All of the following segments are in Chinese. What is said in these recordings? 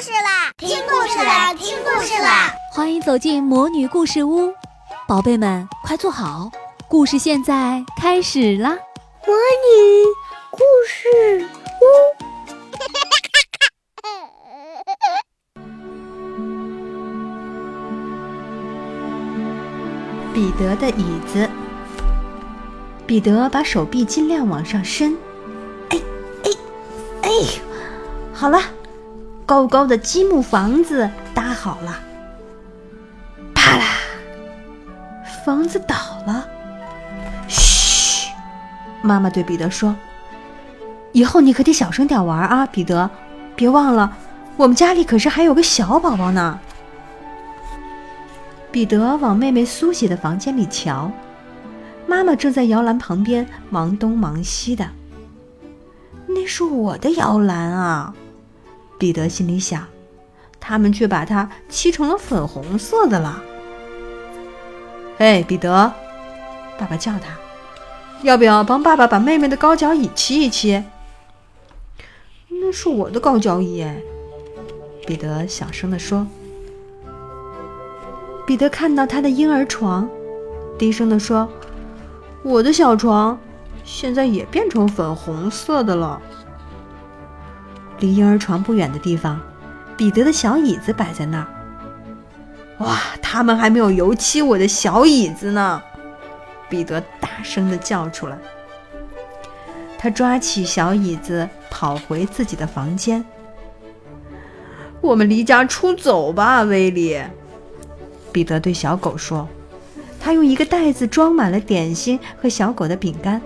事啦！听故事啦！听故事啦！欢迎走进魔女故事屋，宝贝们快坐好，故事现在开始啦！魔女故事屋，彼得的椅子。彼得把手臂尽量往上伸，哎哎哎，好了，高高的积木房子搭好了。啪啦，房子倒了。嘘，妈妈对彼得说：“以后你可得小声点玩啊，彼得，别忘了，我们家里可是还有个小宝宝呢。”彼得往妹妹苏西的房间里瞧。妈妈正在摇篮旁边忙东忙西的。那是我的摇篮啊，彼得心里想。他们却把它漆成了粉红色的了。嘿，彼得，爸爸叫他，要不要帮爸爸把妹妹的高脚椅漆一漆？那是我的高脚椅，彼得小声地说。彼得看到他的婴儿床，低声地说。我的小床现在也变成粉红色的了。离婴儿床不远的地方，彼得的小椅子摆在那儿。哇，他们还没有油漆我的小椅子呢！彼得大声的叫出来。他抓起小椅子，跑回自己的房间。我们离家出走吧，威利。彼得对小狗说。他用一个袋子装满了点心和小狗的饼干，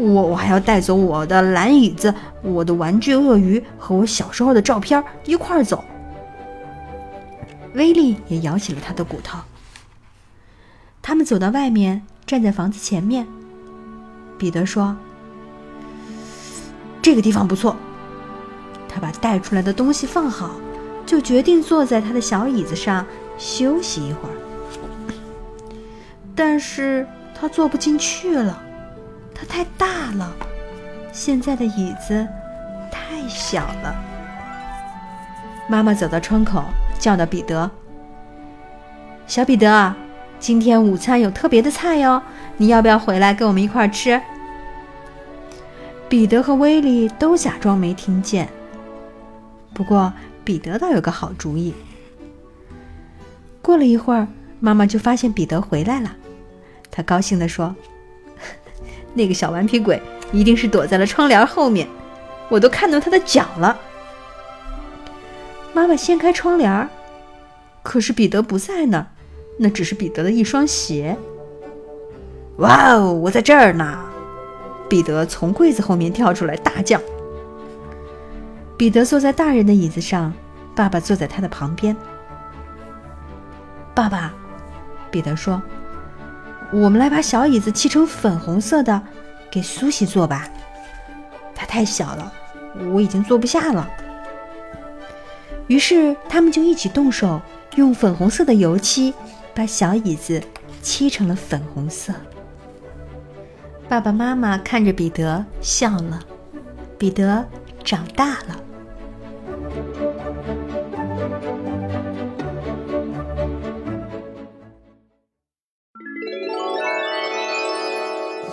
我我还要带走我的蓝椅子、我的玩具鳄鱼和我小时候的照片一块儿走。威利也摇起了他的骨头。他们走到外面，站在房子前面。彼得说：“这个地方不错。”他把带出来的东西放好，就决定坐在他的小椅子上休息一会儿。但是他坐不进去了，它太大了。现在的椅子太小了。妈妈走到窗口，叫到彼得：“小彼得，今天午餐有特别的菜哟，你要不要回来跟我们一块儿吃？”彼得和威利都假装没听见。不过彼得倒有个好主意。过了一会儿，妈妈就发现彼得回来了。他高兴地说：“那个小顽皮鬼一定是躲在了窗帘后面，我都看到他的脚了。”妈妈掀开窗帘，可是彼得不在那儿，那只是彼得的一双鞋。哇哦，我在这儿呢！彼得从柜子后面跳出来，大叫。彼得坐在大人的椅子上，爸爸坐在他的旁边。爸爸，彼得说。我们来把小椅子漆成粉红色的，给苏西坐吧。它太小了，我已经坐不下了。于是他们就一起动手，用粉红色的油漆把小椅子漆成了粉红色。爸爸妈妈看着彼得笑了，彼得长大了。